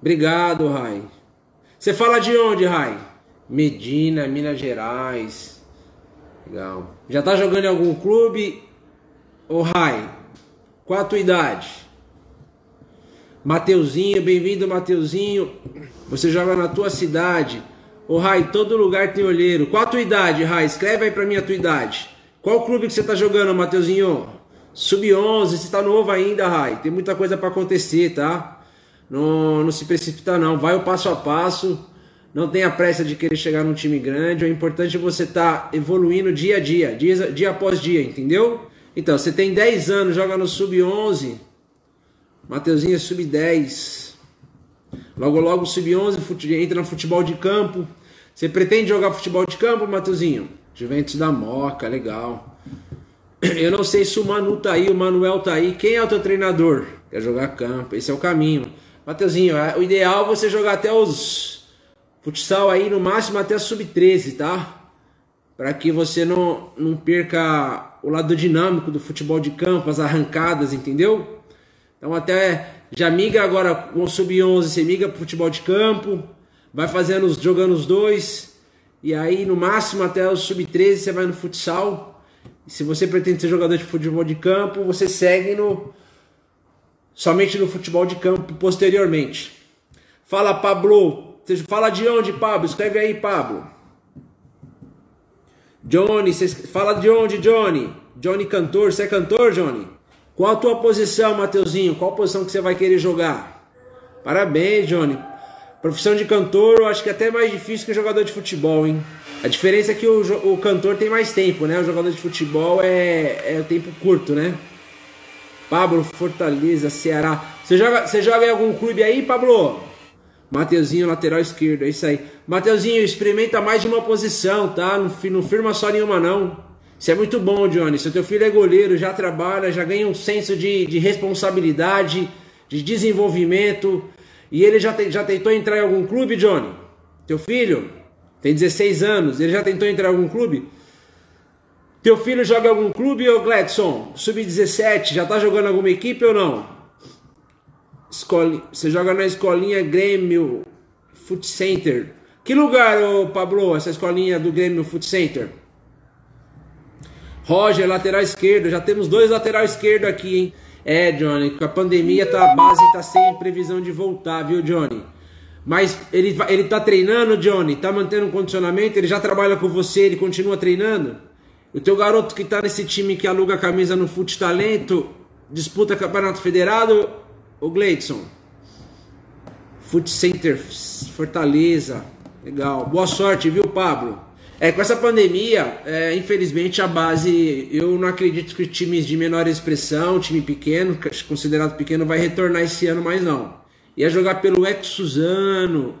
Obrigado, Rai. Você fala de onde, Rai? Medina, Minas Gerais. Legal. Já tá jogando em algum clube? Ô, Rai, qual a tua idade? Mateuzinho, bem-vindo, Mateuzinho. Você joga na tua cidade. Ô, Rai, todo lugar tem olheiro. Qual a tua idade, Rai? Escreve aí pra mim a tua idade. Qual clube que você tá jogando, Mateuzinho? Sub-11, você tá novo ainda, Rai. Tem muita coisa para acontecer, tá? Não, não se precipita não. Vai o passo a passo. Não tenha pressa de querer chegar num time grande. O importante é você estar tá evoluindo dia a dia, dia, dia após dia, entendeu? Então, você tem 10 anos, joga no Sub-11. Mateuzinho é Sub-10. Logo, logo, Sub-11, entra no futebol de campo. Você pretende jogar futebol de campo, Mateuzinho? Juventus da Moca, legal. Eu não sei se o Manu tá aí, o Manuel tá aí. Quem é o teu treinador? Quer jogar campo, esse é o caminho. Mateuzinho, é, o ideal é você jogar até os futsal aí, no máximo até sub-13, tá? Para que você não, não perca o lado dinâmico do futebol de campo, as arrancadas, entendeu? Então até já migra agora com o sub-11, você migra pro futebol de campo, vai fazendo, jogando os dois, e aí no máximo até o sub-13 você vai no futsal. E se você pretende ser jogador de futebol de campo, você segue no somente no futebol de campo posteriormente. Fala, Pablo. Fala de onde, Pablo? Escreve aí, Pablo. Johnny, fala de onde, Johnny? Johnny cantor, você é cantor, Johnny? Qual a tua posição, Mateuzinho? Qual posição que você vai querer jogar? Parabéns, Johnny. Profissão de cantor, eu acho que é até mais difícil que jogador de futebol, hein? A diferença é que o, o cantor tem mais tempo, né? O jogador de futebol é, é tempo curto, né? Pablo, Fortaleza, Ceará. Você joga, você joga em algum clube aí, Pablo? Mateuzinho, lateral esquerdo, é isso aí. Mateuzinho, experimenta mais de uma posição, tá? Não, não firma só nenhuma, não. Isso é muito bom, Johnny. Se teu filho é goleiro, já trabalha, já ganha um senso de, de responsabilidade, de desenvolvimento. E ele já, te, já tentou entrar em algum clube, Johnny? Teu filho tem 16 anos, ele já tentou entrar em algum clube? Teu filho joga em algum clube, ô Gladson? Sub-17, já tá jogando alguma equipe ou não? Escola, você joga na escolinha Grêmio Foot Center. Que lugar, ô Pablo, essa escolinha do Grêmio Foot Center? Roger, lateral esquerdo. Já temos dois lateral esquerdo aqui, hein? É, Johnny, com a pandemia tá, a base tá sem previsão de voltar, viu, Johnny? Mas ele, ele tá treinando, Johnny? Tá mantendo um condicionamento? Ele já trabalha com você? Ele continua treinando? O teu garoto que tá nesse time que aluga camisa no Fute Talento, disputa campeonato federado, o Gleidson. Fute Center Fortaleza. Legal. Boa sorte, viu, Pablo? É, com essa pandemia, é, infelizmente a base, eu não acredito que times de menor expressão, time pequeno, considerado pequeno, vai retornar esse ano mais não. Ia jogar pelo Ex Suzano,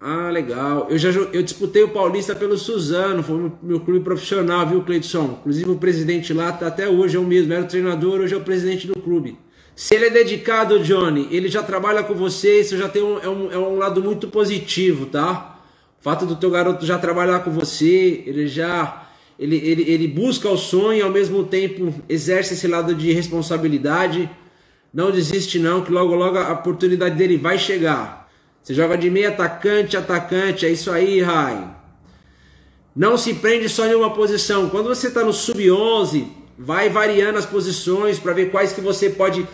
ah, legal. Eu já eu disputei o Paulista pelo Suzano, foi meu, meu clube profissional, viu, Cleidson? Inclusive o presidente lá tá até hoje é o mesmo, era o treinador, hoje é o presidente do clube. Se ele é dedicado, Johnny, ele já trabalha com você, isso já tem um, é, um, é um lado muito positivo, tá? O fato do teu garoto já trabalhar com você, ele já ele, ele, ele busca o sonho e ao mesmo tempo exerce esse lado de responsabilidade. Não desiste não, que logo logo a oportunidade dele vai chegar. Você joga de meio atacante, atacante, é isso aí, Rai. Não se prende só em uma posição. Quando você está no sub-11, vai variando as posições para ver quais que você pode.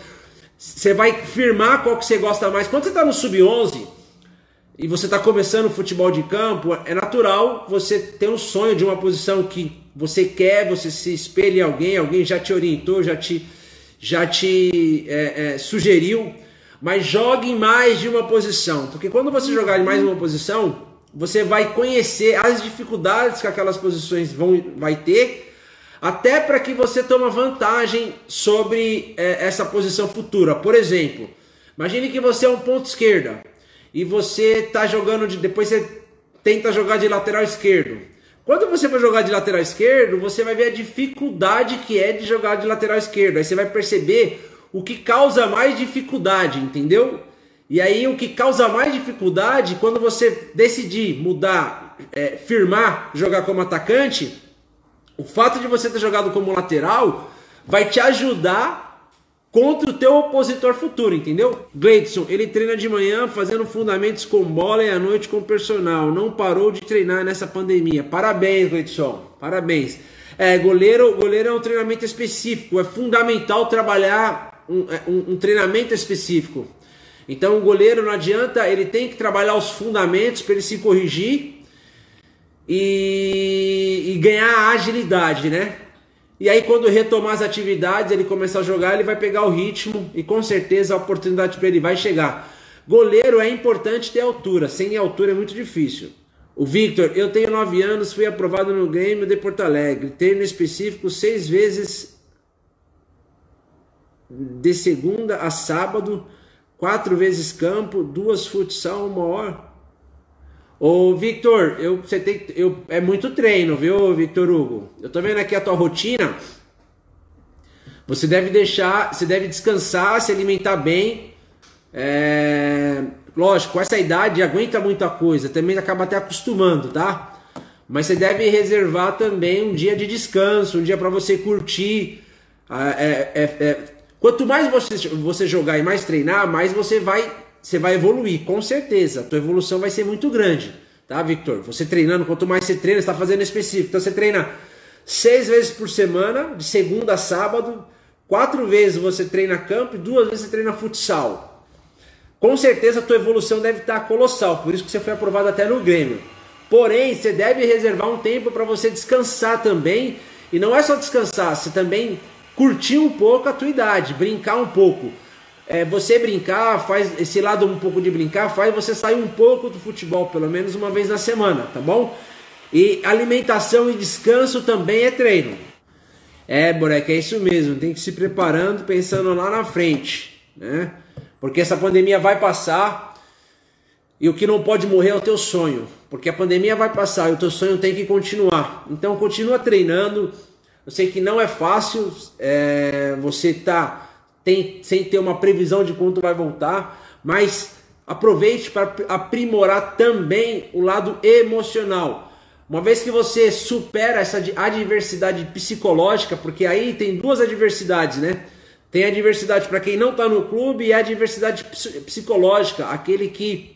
Você vai firmar qual que você gosta mais. Quando você está no sub-11 e você está começando o futebol de campo, é natural você ter um sonho de uma posição que você quer, você se espelha em alguém, alguém já te orientou, já te, já te é, é, sugeriu mas jogue em mais de uma posição, porque quando você jogar em mais de uma posição, você vai conhecer as dificuldades que aquelas posições vão vai ter, até para que você tome vantagem sobre é, essa posição futura. Por exemplo, imagine que você é um ponto esquerda e você está jogando de depois você tenta jogar de lateral esquerdo. Quando você for jogar de lateral esquerdo, você vai ver a dificuldade que é de jogar de lateral esquerdo. Aí você vai perceber o que causa mais dificuldade, entendeu? E aí o que causa mais dificuldade quando você decidir mudar, é, firmar, jogar como atacante, o fato de você ter jogado como lateral vai te ajudar contra o teu opositor futuro, entendeu? Gleidson, ele treina de manhã fazendo fundamentos com bola e à noite com personal. Não parou de treinar nessa pandemia. Parabéns, Gleidson. Parabéns. É, goleiro, goleiro é um treinamento específico. É fundamental trabalhar um, é, um, um treinamento específico. Então o goleiro não adianta, ele tem que trabalhar os fundamentos para ele se corrigir e, e ganhar agilidade, né? E aí, quando retomar as atividades, ele começar a jogar, ele vai pegar o ritmo e com certeza a oportunidade para ele vai chegar. Goleiro é importante ter altura, sem altura é muito difícil. O Victor, eu tenho 9 anos, fui aprovado no Grêmio de Porto Alegre. Treino específico seis vezes de segunda a sábado, quatro vezes campo, duas futsal, uma hora. Ô, Victor, eu, você tem, eu, é muito treino, viu, Victor Hugo? Eu tô vendo aqui a tua rotina. Você deve deixar, você deve descansar, se alimentar bem. É, lógico, com essa idade aguenta muita coisa, também acaba até acostumando, tá? Mas você deve reservar também um dia de descanso, um dia para você curtir. É, é, é, quanto mais você, você jogar e mais treinar, mais você vai você vai evoluir, com certeza. A tua evolução vai ser muito grande, tá, Victor? Você treinando, quanto mais você treina, está fazendo específico. Então você treina seis vezes por semana, de segunda a sábado, quatro vezes você treina campo e duas vezes você treina futsal. Com certeza a tua evolução deve estar colossal, por isso que você foi aprovado até no Grêmio. Porém, você deve reservar um tempo para você descansar também. E não é só descansar, você também curtir um pouco a tua idade, brincar um pouco é, você brincar, faz esse lado um pouco de brincar, faz você sair um pouco do futebol, pelo menos uma vez na semana, tá bom? E alimentação e descanso também é treino. É, Boreca, é isso mesmo, tem que se preparando, pensando lá na frente, né? Porque essa pandemia vai passar e o que não pode morrer é o teu sonho, porque a pandemia vai passar e o teu sonho tem que continuar. Então continua treinando. Eu sei que não é fácil, é, você tá tem, sem ter uma previsão de quando vai voltar, mas aproveite para aprimorar também o lado emocional. Uma vez que você supera essa adversidade psicológica, porque aí tem duas adversidades, né? Tem a adversidade para quem não está no clube e a adversidade psicológica, aquele que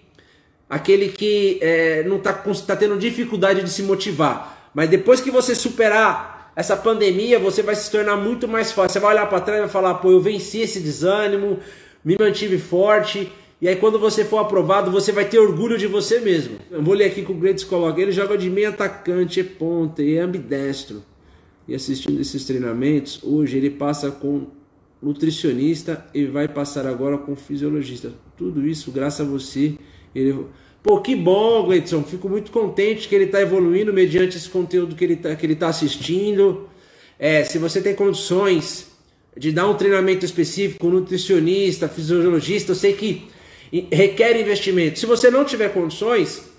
aquele que é, não está tá tendo dificuldade de se motivar. Mas depois que você superar essa pandemia você vai se tornar muito mais fácil. Você vai olhar para trás e vai falar: pô, eu venci esse desânimo, me mantive forte. E aí, quando você for aprovado, você vai ter orgulho de você mesmo. Eu vou ler aqui com o Greitos coloca: ele joga de meio atacante, é ponta e é ambidestro. E assistindo esses treinamentos, hoje ele passa com nutricionista e vai passar agora com fisiologista. Tudo isso graças a você. Ele Pô, que bom, Gleidson. Fico muito contente que ele está evoluindo mediante esse conteúdo que ele está tá assistindo. É, se você tem condições de dar um treinamento específico, nutricionista, fisiologista, eu sei que requer investimento. Se você não tiver condições,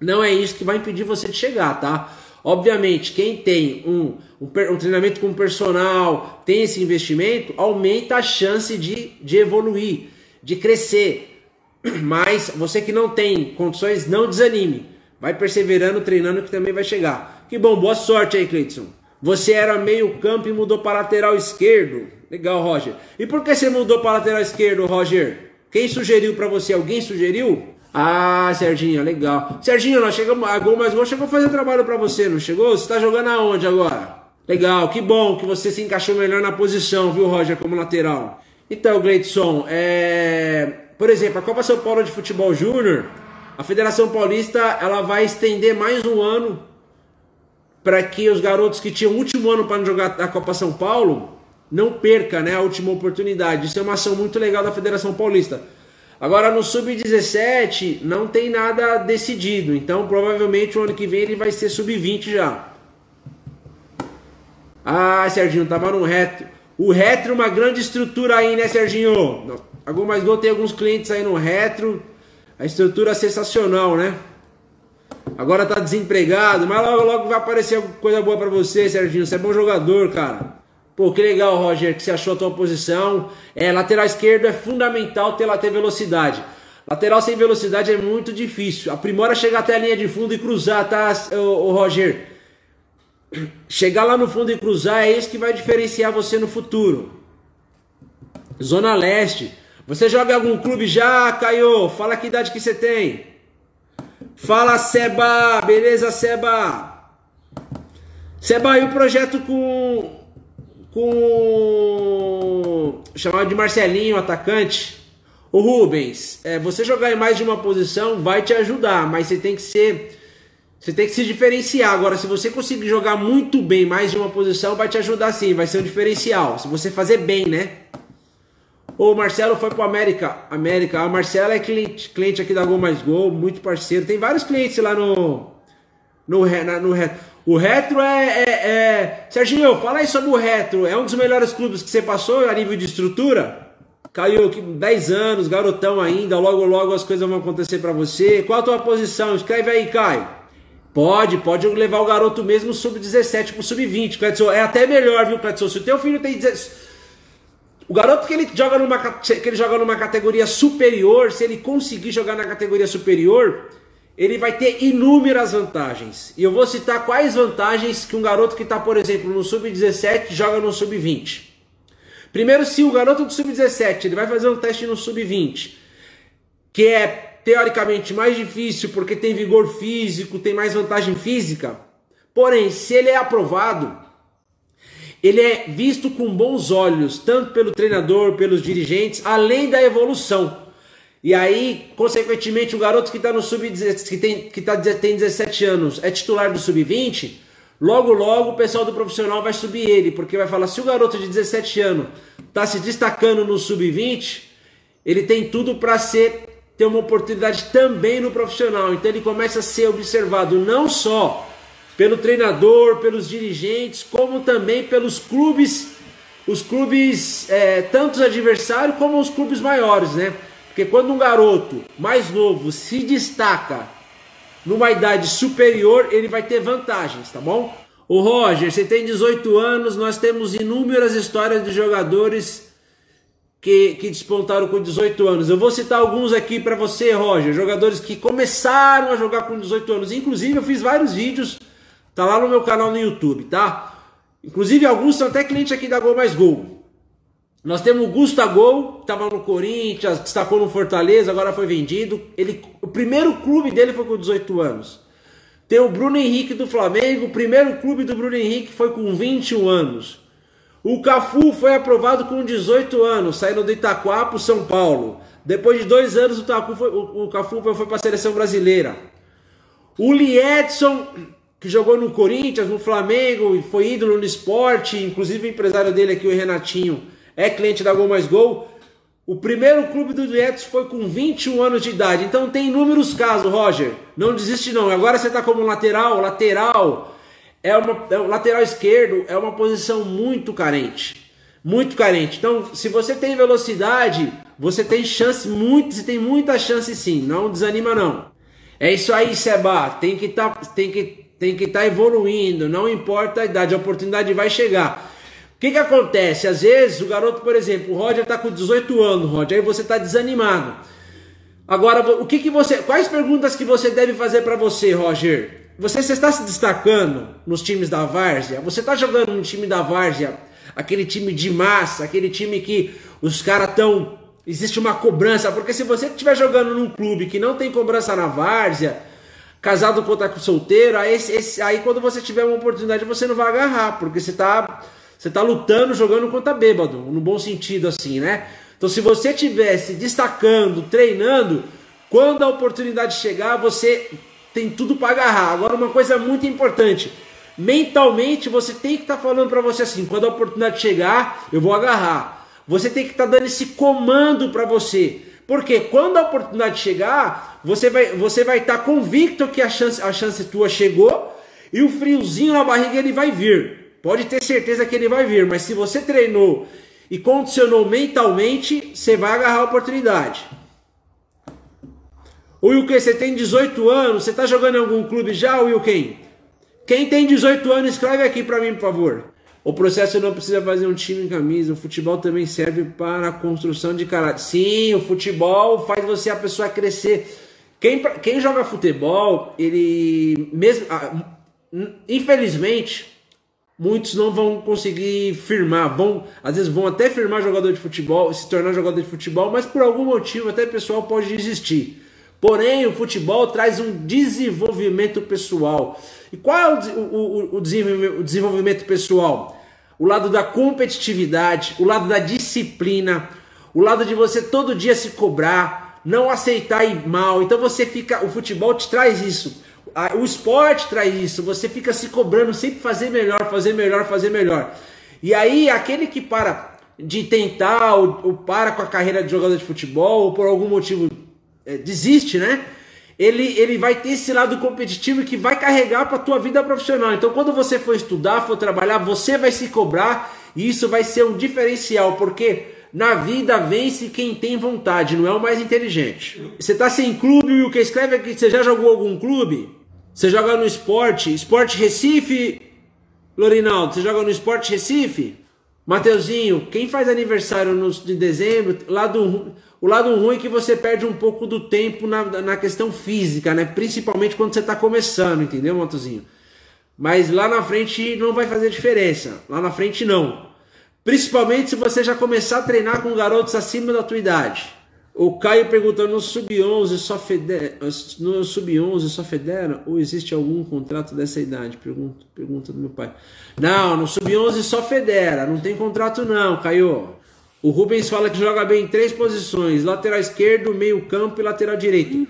não é isso que vai impedir você de chegar, tá? Obviamente, quem tem um, um, um, treinamento com personal, tem esse investimento, aumenta a chance de, de evoluir, de crescer. Mas você que não tem condições, não desanime. Vai perseverando, treinando que também vai chegar. Que bom, boa sorte aí, Cleiton. Você era meio campo e mudou para lateral esquerdo. Legal, Roger. E por que você mudou para lateral esquerdo, Roger? Quem sugeriu para você? Alguém sugeriu? Ah, Serginho, legal. Serginho, nós chegamos a gol mais gol, chegou a fazer trabalho para você, não chegou? Você tá jogando aonde agora? Legal, que bom que você se encaixou melhor na posição, viu, Roger, como lateral. Então, Gleidson, é por exemplo, a Copa São Paulo de Futebol Júnior, a Federação Paulista ela vai estender mais um ano para que os garotos que tinham o último ano para jogar a Copa São Paulo não perca né, a última oportunidade. Isso é uma ação muito legal da Federação Paulista. Agora no Sub-17 não tem nada decidido, então provavelmente o ano que vem ele vai ser Sub-20 já. Ah, Serginho, tava no retro. O retro é uma grande estrutura aí, né, Serginho? A Gol Mais tem alguns clientes aí no retro. A estrutura é sensacional, né? Agora tá desempregado, mas logo logo vai aparecer coisa boa para você, Serginho. Você é bom jogador, cara. Pô, que legal, Roger, que você achou a tua posição. É, lateral esquerdo é fundamental ter, ter velocidade. Lateral sem velocidade é muito difícil. Aprimora chegar até a linha de fundo e cruzar, tá, o, o Roger? Chegar lá no fundo e cruzar é isso que vai diferenciar você no futuro. Zona Leste. Você joga em algum clube já, Caio? Fala que idade que você tem. Fala, Seba. Beleza, Seba? Seba, e o projeto com... Com... Chamado de Marcelinho, atacante. O Rubens, é, você jogar em mais de uma posição vai te ajudar, mas você tem que ser você tem que se diferenciar. Agora, se você conseguir jogar muito bem mais de uma posição, vai te ajudar sim, vai ser um diferencial. Se você fazer bem, né? O Marcelo foi pro América. América. A Marcelo é cliente, cliente aqui da Gol Mais Gol, muito parceiro. Tem vários clientes lá no. No, no, no Retro. O Retro é, é, é. Serginho, fala aí sobre o Retro. É um dos melhores clubes que você passou a nível de estrutura? Caiu 10 anos, garotão ainda. Logo, logo as coisas vão acontecer para você. Qual a tua posição? Escreve aí, Caio. Pode, pode levar o garoto mesmo sub-17 pro sub-20, Cledson. É até melhor, viu, Cledson? Se o teu filho tem 17... O garoto que ele joga numa que ele joga numa categoria superior, se ele conseguir jogar na categoria superior, ele vai ter inúmeras vantagens. E eu vou citar quais vantagens que um garoto que está, por exemplo, no sub-17 joga no sub-20. Primeiro, se o garoto do sub-17 ele vai fazer um teste no sub-20, que é teoricamente mais difícil porque tem vigor físico, tem mais vantagem física. Porém, se ele é aprovado, ele é visto com bons olhos, tanto pelo treinador, pelos dirigentes, além da evolução. E aí, consequentemente, o garoto que está no sub que tem que tá, tem 17 anos é titular do sub-20, logo logo o pessoal do profissional vai subir ele, porque vai falar se o garoto de 17 anos está se destacando no sub-20, ele tem tudo para ser ter uma oportunidade também no profissional. Então ele começa a ser observado não só pelo treinador, pelos dirigentes, como também pelos clubes, os clubes, é, tanto os adversários como os clubes maiores, né? Porque quando um garoto mais novo se destaca numa idade superior, ele vai ter vantagens, tá bom? O Roger, você tem 18 anos, nós temos inúmeras histórias de jogadores que, que despontaram com 18 anos. Eu vou citar alguns aqui para você, Roger. Jogadores que começaram a jogar com 18 anos. Inclusive, eu fiz vários vídeos, tá lá no meu canal no YouTube, tá? Inclusive, alguns são até clientes aqui da Gol Mais Gol. Nós temos o Gustavo, que estava no Corinthians, destacou no Fortaleza, agora foi vendido. Ele, o primeiro clube dele foi com 18 anos. Tem o Bruno Henrique do Flamengo, o primeiro clube do Bruno Henrique foi com 21 anos. O Cafu foi aprovado com 18 anos, saindo do Itaquá para o São Paulo. Depois de dois anos, o, Cafu foi, o, o Cafu foi para a seleção brasileira. O Liedson, que jogou no Corinthians, no Flamengo, e foi ídolo no esporte, inclusive o empresário dele aqui, o Renatinho, é cliente da Gol Mais Gol. O primeiro clube do Liedson foi com 21 anos de idade. Então tem inúmeros casos, Roger. Não desiste não. Agora você está como lateral, lateral é uma é, o lateral esquerdo é uma posição muito carente, muito carente. Então, se você tem velocidade, você tem chance muito, você tem muita chance sim. Não desanima não. É isso aí, Seba. Tem que tá, tem que tem que estar tá evoluindo. Não importa a idade, a oportunidade vai chegar. O que, que acontece? Às vezes o garoto, por exemplo, o Roger está com 18 anos, Roger, aí você está desanimado. Agora, o que, que você, quais perguntas que você deve fazer para você, Roger? Você, você está se destacando nos times da Várzea? Você está jogando no time da Várzea, aquele time de massa, aquele time que os caras estão. Existe uma cobrança, porque se você estiver jogando num clube que não tem cobrança na Várzea, casado com outra solteiro, aí, esse, aí quando você tiver uma oportunidade você não vai agarrar, porque você está você tá lutando, jogando contra bêbado, no bom sentido assim, né? Então se você tivesse destacando, treinando, quando a oportunidade chegar, você tem tudo para agarrar. Agora, uma coisa muito importante: mentalmente você tem que estar tá falando para você assim: quando a oportunidade chegar, eu vou agarrar. Você tem que estar tá dando esse comando para você. Porque quando a oportunidade chegar, você vai você vai estar tá convicto que a chance, a chance tua chegou e o friozinho na barriga ele vai vir. Pode ter certeza que ele vai vir, mas se você treinou e condicionou mentalmente, você vai agarrar a oportunidade. O Wilken, você tem 18 anos, você está jogando em algum clube já, Wilken? Quem tem 18 anos, escreve aqui para mim, por favor. O processo não precisa fazer um time em camisa, o futebol também serve para a construção de caráter. Sim, o futebol faz você, a pessoa, crescer. Quem, quem joga futebol, ele mesmo. Ah, infelizmente, muitos não vão conseguir firmar, vão, às vezes vão até firmar jogador de futebol, se tornar jogador de futebol, mas por algum motivo até o pessoal pode desistir. Porém, o futebol traz um desenvolvimento pessoal. E qual é o, o, o, desenvolvimento pessoal? O lado da competitividade, o lado da disciplina, o lado de você todo dia se cobrar, não aceitar ir mal. Então você fica, o futebol te traz isso o esporte traz isso, você fica se cobrando sempre fazer melhor, fazer melhor, fazer melhor. E aí, aquele que para de tentar ou, ou para com a carreira de jogador de futebol, ou por algum motivo é, desiste, né? Ele, ele vai ter esse lado competitivo que vai carregar para a tua vida profissional. Então, quando você for estudar, for trabalhar, você vai se cobrar e isso vai ser um diferencial, porque na vida vence quem tem vontade, não é o mais inteligente. Você está sem clube e o que escreve aqui, você já jogou algum clube? Você joga no esporte, esporte Recife, Lorinaldo, você joga no esporte Recife? Mateuzinho, quem faz aniversário no, de dezembro, lado, o lado ruim é que você perde um pouco do tempo na, na questão física, né? Principalmente quando você está começando, entendeu, Mateuzinho? Mas lá na frente não vai fazer diferença. Lá na frente não. Principalmente se você já começar a treinar com garotos acima da tua idade. O Caio perguntando no sub-11 só federa, no sub-11 só federa ou existe algum contrato dessa idade? Pergunta, pergunta do meu pai. Não, no sub-11 só federa, não tem contrato não, Caio. O Rubens fala que joga bem em três posições: lateral esquerdo, meio-campo e lateral direito.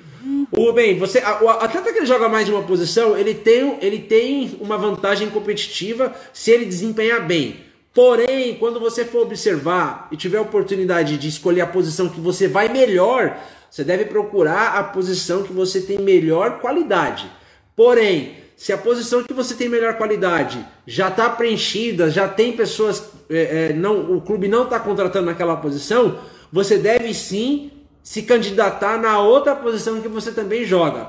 O Rubem, você, o atleta que ele joga mais de uma posição, ele tem, ele tem uma vantagem competitiva se ele desempenhar bem. Porém, quando você for observar e tiver a oportunidade de escolher a posição que você vai melhor, você deve procurar a posição que você tem melhor qualidade. Porém, se a posição que você tem melhor qualidade já está preenchida, já tem pessoas, é, é, não, o clube não está contratando naquela posição, você deve sim se candidatar na outra posição que você também joga.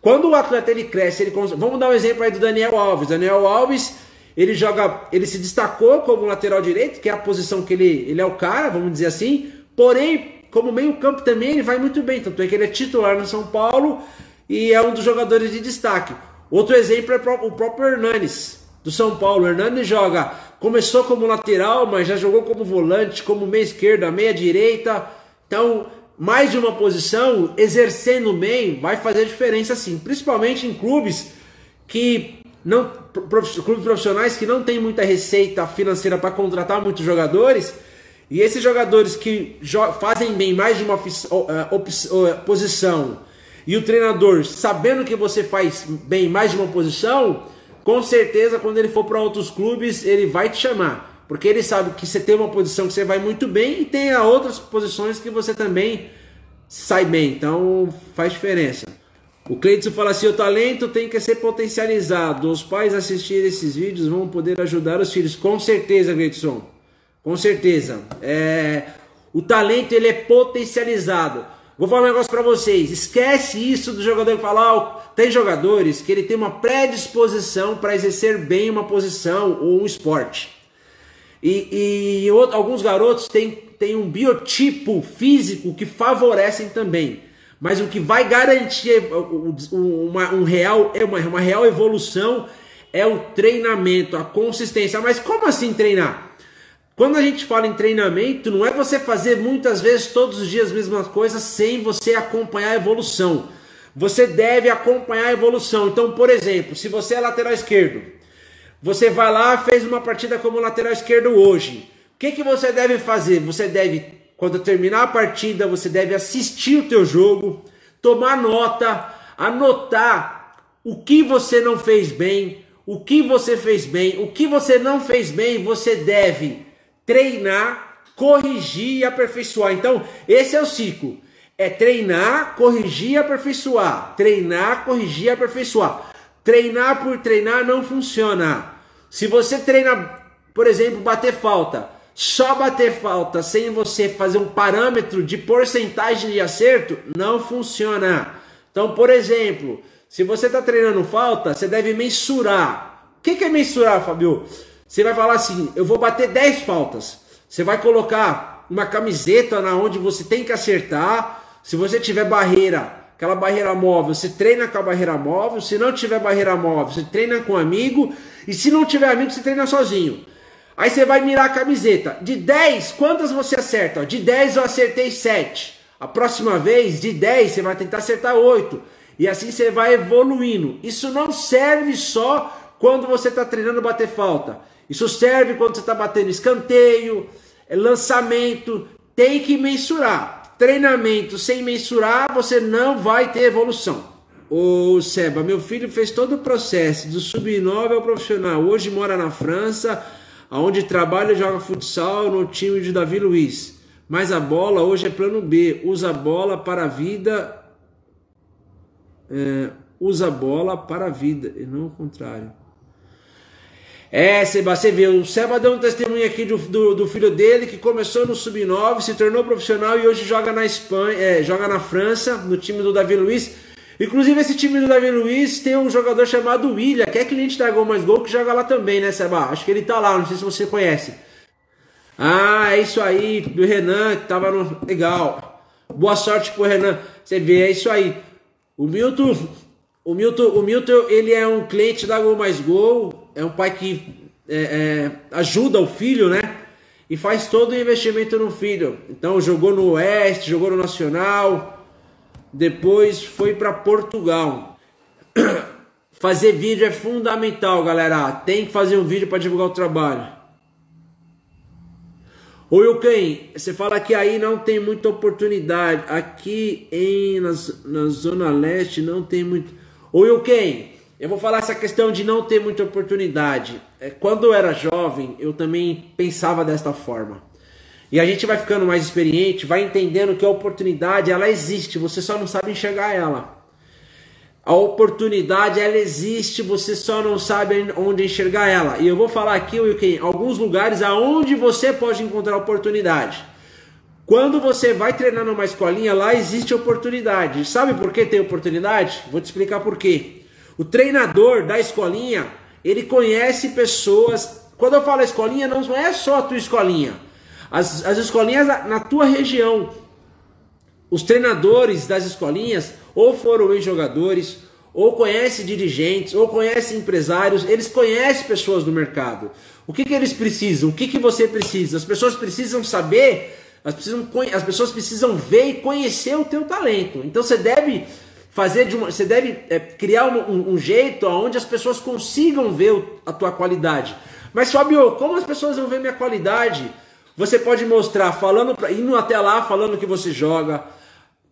Quando o atleta ele cresce, ele vamos dar um exemplo aí do Daniel Alves. Daniel Alves ele joga, ele se destacou como lateral direito, que é a posição que ele, ele é o cara, vamos dizer assim. Porém, como meio-campo também ele vai muito bem, tanto é que ele é titular no São Paulo e é um dos jogadores de destaque. Outro exemplo é o próprio Hernanes, do São Paulo. O Hernanes joga, começou como lateral, mas já jogou como volante, como meia esquerda, meia direita. Então, mais de uma posição, exercendo bem, vai fazer diferença sim, principalmente em clubes que não clubes profissionais que não têm muita receita financeira para contratar muitos jogadores, e esses jogadores que fazem bem mais de uma uh, posição, e o treinador sabendo que você faz bem mais de uma posição, com certeza quando ele for para outros clubes, ele vai te chamar, porque ele sabe que você tem uma posição que você vai muito bem e tem outras posições que você também sai bem, então faz diferença. O Cleiton fala assim: o talento tem que ser potencializado. Os pais assistirem esses vídeos vão poder ajudar os filhos. Com certeza, Cleiton. Com certeza. É, o talento ele é potencializado. Vou falar um negócio para vocês. Esquece isso do jogador que fala. Oh, tem jogadores que ele tem uma predisposição para exercer bem uma posição ou um esporte. E, e outro, alguns garotos têm, têm um biotipo físico que favorecem também. Mas o que vai garantir uma, um real, é uma, uma real evolução é o treinamento, a consistência. Mas como assim treinar? Quando a gente fala em treinamento, não é você fazer muitas vezes todos os dias as mesmas coisas sem você acompanhar a evolução. Você deve acompanhar a evolução. Então, por exemplo, se você é lateral esquerdo, você vai lá, fez uma partida como lateral esquerdo hoje. O que, que você deve fazer? Você deve quando terminar a partida, você deve assistir o teu jogo, tomar nota, anotar o que você não fez bem, o que você fez bem, o que você não fez bem, você deve treinar, corrigir e aperfeiçoar. Então, esse é o ciclo. É treinar, corrigir e aperfeiçoar. Treinar, corrigir e aperfeiçoar. Treinar por treinar não funciona. Se você treina, por exemplo, bater falta, só bater falta sem você fazer um parâmetro de porcentagem de acerto não funciona. Então, por exemplo, se você está treinando falta, você deve mensurar. O que, que é mensurar, Fabio? Você vai falar assim: eu vou bater 10 faltas. Você vai colocar uma camiseta na onde você tem que acertar. Se você tiver barreira, aquela barreira móvel, você treina com a barreira móvel. Se não tiver barreira móvel, você treina com um amigo. E se não tiver amigo, você treina sozinho. Aí você vai mirar a camiseta. De 10, quantas você acerta? De 10 eu acertei 7. A próxima vez, de 10, você vai tentar acertar 8. E assim você vai evoluindo. Isso não serve só quando você está treinando bater falta. Isso serve quando você está batendo escanteio, lançamento. Tem que mensurar. Treinamento sem mensurar, você não vai ter evolução. Ô Seba, meu filho fez todo o processo do sub-9 ao profissional. Hoje mora na França, onde trabalha e joga futsal no time de Davi Luiz. Mas a bola hoje é plano B. Usa a bola para a vida. É, usa a bola para a vida, e não o contrário. É, Seba, você vê, o Seba deu um testemunho aqui do, do, do filho dele que começou no Sub-9, se tornou profissional e hoje joga na Espanha, é, joga na França, no time do Davi Luiz. Inclusive, esse time do Davi Luiz tem um jogador chamado William, que é cliente da Gol Mais Gol, que joga lá também, né, Seba? Acho que ele tá lá, não sei se você conhece. Ah, é isso aí, do Renan, que tava no. Legal. Boa sorte pro Renan. Você vê, é isso aí. O Milton, o Milton, o Milton, ele é um cliente da Gol Mais Gol, é um pai que é, é, ajuda o filho, né? E faz todo o investimento no filho. Então jogou no Oeste, jogou no Nacional, depois foi para Portugal. fazer vídeo é fundamental, galera. Tem que fazer um vídeo para divulgar o trabalho. Ô Yuken, você fala que aí não tem muita oportunidade. Aqui em, na, na Zona Leste não tem muito. Ô Yuken, eu vou falar essa questão de não ter muita oportunidade. É, quando eu era jovem, eu também pensava desta forma. E a gente vai ficando mais experiente, vai entendendo que a oportunidade ela existe, você só não sabe enxergar ela. A oportunidade ela existe, você só não sabe onde enxergar ela. E eu vou falar aqui, Wilkin, alguns lugares aonde você pode encontrar oportunidade. Quando você vai treinar numa escolinha, lá existe oportunidade. Sabe por que tem oportunidade? Vou te explicar por quê. O treinador da escolinha, ele conhece pessoas. Quando eu falo escolinha, não é só a tua escolinha. As, as escolinhas na tua região, os treinadores das escolinhas ou foram ex-jogadores, ou conhecem dirigentes, ou conhecem empresários, eles conhecem pessoas do mercado. O que, que eles precisam? O que, que você precisa? As pessoas precisam saber, as, precisam, as pessoas precisam ver e conhecer o teu talento. Então você deve fazer de uma, você deve é, criar um, um, jeito onde as pessoas consigam ver a tua qualidade. Mas Fabio, como as pessoas vão ver minha qualidade? Você pode mostrar falando, indo até lá falando que você joga,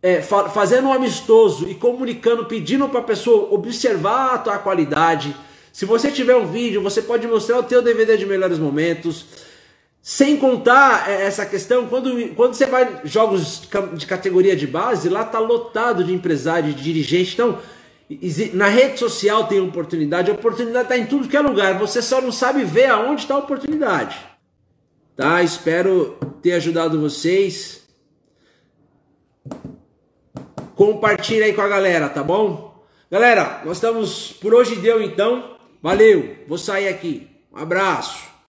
é, fa fazendo um amistoso e comunicando, pedindo para a pessoa observar a tua qualidade. Se você tiver um vídeo, você pode mostrar o teu DVD de melhores momentos. Sem contar é, essa questão, quando, quando você vai jogos de categoria de base, lá tá lotado de empresário, de dirigente. Então, na rede social tem oportunidade, a oportunidade está em tudo que é lugar. Você só não sabe ver aonde está a oportunidade. Tá? Espero ter ajudado vocês. Compartilha aí com a galera, tá bom? Galera, nós estamos por hoje deu então. Valeu. Vou sair aqui. Um abraço.